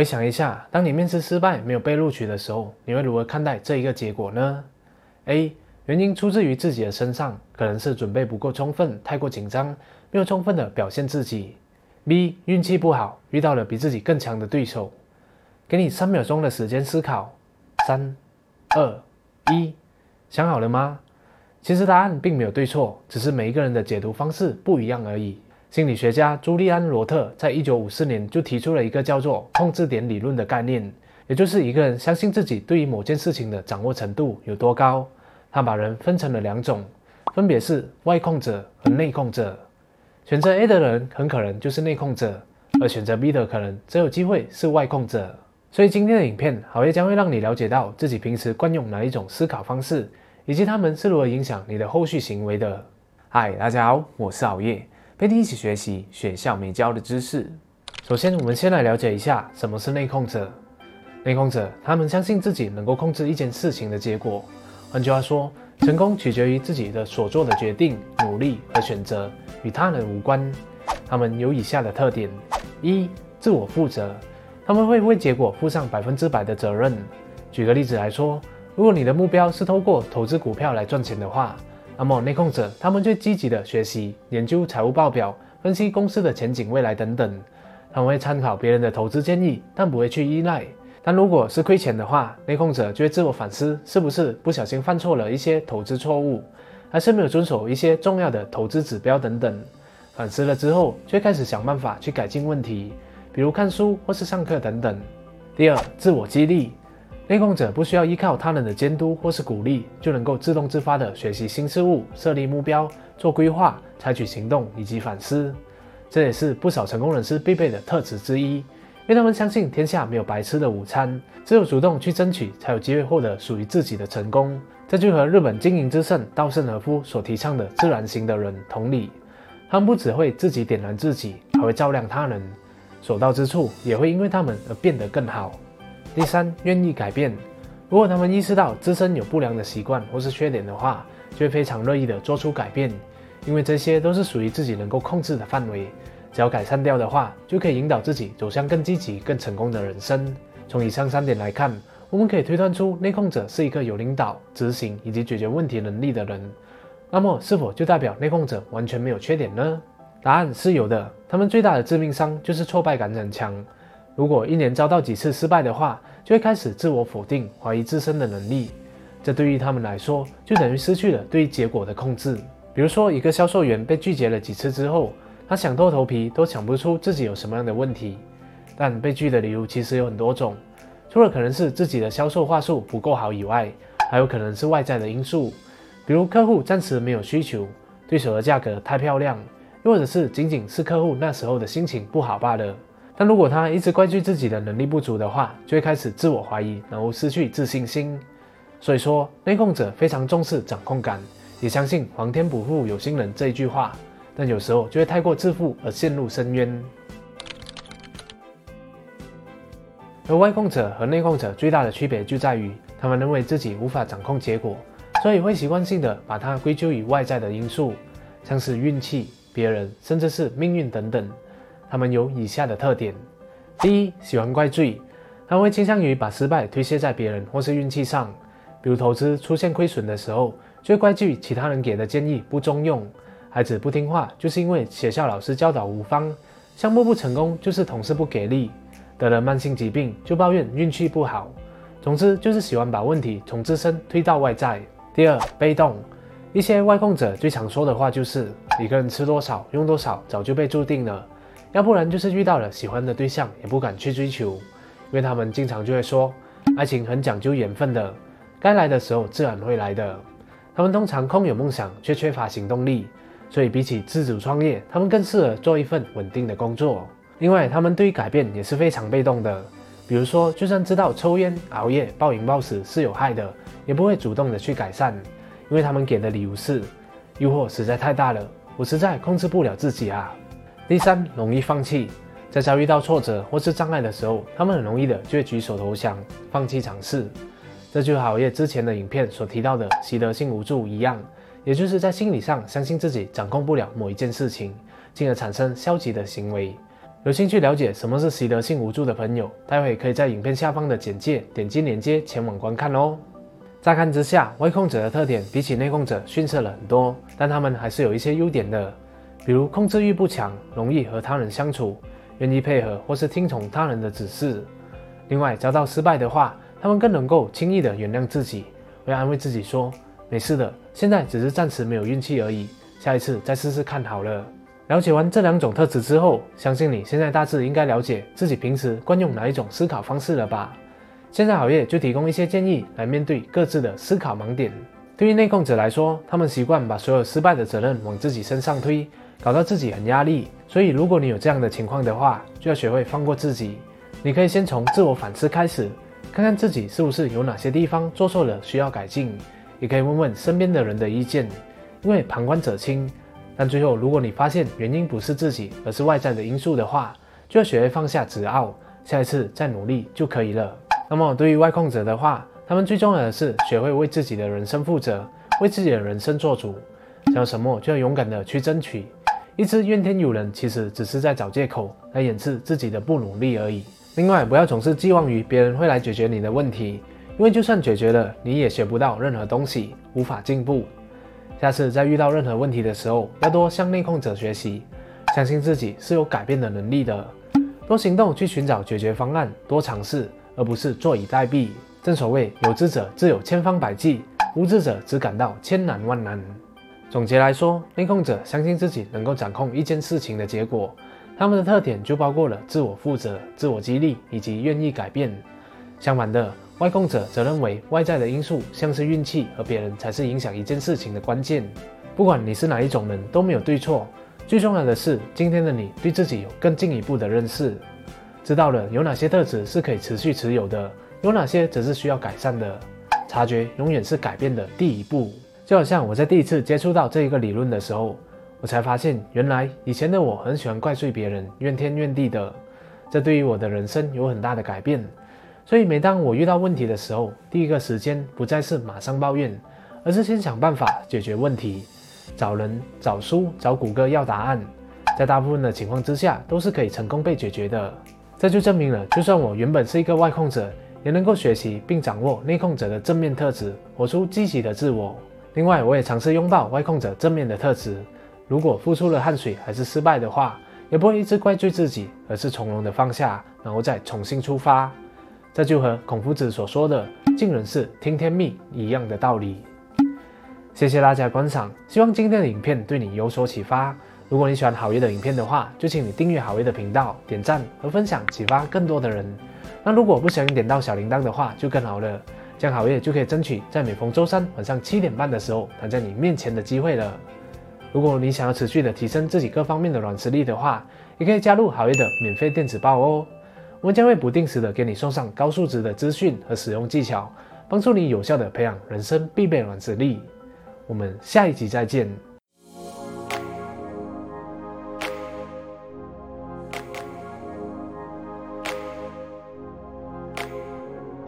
回想一下，当你面试失败没有被录取的时候，你会如何看待这一个结果呢？A. 原因出自于自己的身上，可能是准备不够充分，太过紧张，没有充分的表现自己。B. 运气不好，遇到了比自己更强的对手。给你三秒钟的时间思考。三、二、一，想好了吗？其实答案并没有对错，只是每一个人的解读方式不一样而已。心理学家朱利安·罗特在一九五四年就提出了一个叫做“控制点理论”的概念，也就是一个人相信自己对于某件事情的掌握程度有多高。他把人分成了两种，分别是外控者和内控者。选择 A 的人很可能就是内控者，而选择 B 的可能则有机会是外控者。所以今天的影片，好业将会让你了解到自己平时惯用哪一种思考方式，以及他们是如何影响你的后续行为的。嗨，大家好，我是熬夜。陪你一起学习学校没教的知识。首先，我们先来了解一下什么是内控者。内控者，他们相信自己能够控制一件事情的结果。换句话说，成功取决于自己的所做的决定、努力和选择，与他人无关。他们有以下的特点：一、自我负责，他们会为结果负上百分之百的责任。举个例子来说，如果你的目标是透过投资股票来赚钱的话，那么内控者他们就积极的学习、研究财务报表、分析公司的前景、未来等等。他们会参考别人的投资建议，但不会去依赖。但如果是亏钱的话，内控者就会自我反思，是不是不小心犯错了一些投资错误，还是没有遵守一些重要的投资指标等等。反思了之后，就开始想办法去改进问题，比如看书或是上课等等。第二，自我激励。内控者不需要依靠他人的监督或是鼓励，就能够自动自发地学习新事物、设立目标、做规划、采取行动以及反思。这也是不少成功人士必备的特质之一，因为他们相信天下没有白吃的午餐，只有主动去争取，才有机会获得属于自己的成功。这就和日本经营之圣稻盛和夫所提倡的自然型的人同理，他们不只会自己点燃自己，还会照亮他人，所到之处也会因为他们而变得更好。第三，愿意改变。如果他们意识到自身有不良的习惯或是缺点的话，就会非常乐意的做出改变，因为这些都是属于自己能够控制的范围。只要改善掉的话，就可以引导自己走向更积极、更成功的人生。从以上三点来看，我们可以推断出内控者是一个有领导、执行以及解决问题能力的人。那么，是否就代表内控者完全没有缺点呢？答案是有的。他们最大的致命伤就是挫败感很强。如果一年遭到几次失败的话，就会开始自我否定，怀疑自身的能力。这对于他们来说，就等于失去了对结果的控制。比如说，一个销售员被拒绝了几次之后，他想透头皮都想不出自己有什么样的问题。但被拒的理由其实有很多种，除了可能是自己的销售话术不够好以外，还有可能是外在的因素，比如客户暂时没有需求，对手的价格太漂亮，又或者是仅仅是客户那时候的心情不好罢了。但如果他一直怪罪自己的能力不足的话，就会开始自我怀疑，然后失去自信心。所以说，内控者非常重视掌控感，也相信“皇天不负有心人”这一句话，但有时候就会太过自负而陷入深渊。而外控者和内控者最大的区别就在于，他们认为自己无法掌控结果，所以会习惯性的把它归咎于外在的因素，像是运气、别人，甚至是命运等等。他们有以下的特点：第一，喜欢怪罪，他们会倾向于把失败推卸在别人或是运气上，比如投资出现亏损的时候，就会怪罪其他人给的建议不中用，孩子不听话就是因为学校老师教导无方，项目不成功就是同事不给力，得了慢性疾病就抱怨运气不好，总之就是喜欢把问题从自身推到外在。第二，被动，一些外控者最常说的话就是一个人吃多少用多少早就被注定了。要不然就是遇到了喜欢的对象，也不敢去追求，因为他们经常就会说，爱情很讲究缘分的，该来的时候自然会来的。他们通常空有梦想，却缺乏行动力，所以比起自主创业，他们更适合做一份稳定的工作。另外，他们对于改变也是非常被动的，比如说，就算知道抽烟、熬夜、暴饮暴食是有害的，也不会主动的去改善，因为他们给的理由是，诱惑实在太大了，我实在控制不了自己啊。第三，容易放弃，在遭遇到挫折或是障碍的时候，他们很容易的就会举手投降，放弃尝试。这就好像之前的影片所提到的习得性无助一样，也就是在心理上相信自己掌控不了某一件事情，进而产生消极的行为。有兴趣了解什么是习得性无助的朋友，待会可以在影片下方的简介点击链接前往观看哦。乍看之下，外控者的特点比起内控者逊色了很多，但他们还是有一些优点的，比如控制欲不强，容易和他人相处，愿意配合或是听从他人的指示。另外，遭到失败的话，他们更能够轻易的原谅自己，会安慰自己说：“没事的，现在只是暂时没有运气而已，下一次再试试看好了。”了解完这两种特质之后，相信你现在大致应该了解自己平时惯用哪一种思考方式了吧？现在好业就提供一些建议来面对各自的思考盲点。对于内控者来说，他们习惯把所有失败的责任往自己身上推，搞到自己很压力。所以，如果你有这样的情况的话，就要学会放过自己。你可以先从自我反思开始，看看自己是不是有哪些地方做错了需要改进，也可以问问身边的人的意见，因为旁观者清。但最后，如果你发现原因不是自己，而是外在的因素的话，就要学会放下执傲，下一次再努力就可以了。那么，对于外控者的话，他们最重要的是学会为自己的人生负责，为自己的人生做主。想要什么就要勇敢的去争取。一直怨天尤人，其实只是在找借口来掩饰自己的不努力而已。另外，不要总是寄望于别人会来解决你的问题，因为就算解决了，你也学不到任何东西，无法进步。下次在遇到任何问题的时候，要多向内控者学习，相信自己是有改变的能力的，多行动去寻找解决方案，多尝试，而不是坐以待毙。正所谓有志者自有千方百计，无志者只感到千难万难。总结来说，内控者相信自己能够掌控一件事情的结果，他们的特点就包括了自我负责、自我激励以及愿意改变。相反的。外控者则认为，外在的因素像是运气和别人才是影响一件事情的关键。不管你是哪一种人，都没有对错。最重要的是，今天的你对自己有更进一步的认识，知道了有哪些特质是可以持续持有的，有哪些则是需要改善的。察觉永远是改变的第一步。就好像我在第一次接触到这一个理论的时候，我才发现，原来以前的我很喜欢怪罪别人，怨天怨地的。这对于我的人生有很大的改变。所以，每当我遇到问题的时候，第一个时间不再是马上抱怨，而是先想办法解决问题，找人、找书、找谷歌要答案，在大部分的情况之下都是可以成功被解决的。这就证明了，就算我原本是一个外控者，也能够学习并掌握内控者的正面特质，活出积极的自我。另外，我也尝试拥抱外控者正面的特质。如果付出了汗水还是失败的话，也不会一直怪罪自己，而是从容的放下，然后再重新出发。这就和孔夫子所说的“尽人事，听天命”一样的道理。谢谢大家观赏，希望今天的影片对你有所启发。如果你喜欢好业的影片的话，就请你订阅好业的频道、点赞和分享，启发更多的人。那如果不小心点到小铃铛的话，就更好了，这样好业就可以争取在每逢周三晚上七点半的时候躺在你面前的机会了。如果你想要持续的提升自己各方面的软实力的话，也可以加入好业的免费电子报哦。我们将会不定时的给你送上高素质的资讯和使用技巧，帮助你有效的培养人生必备软实力。我们下一集再见。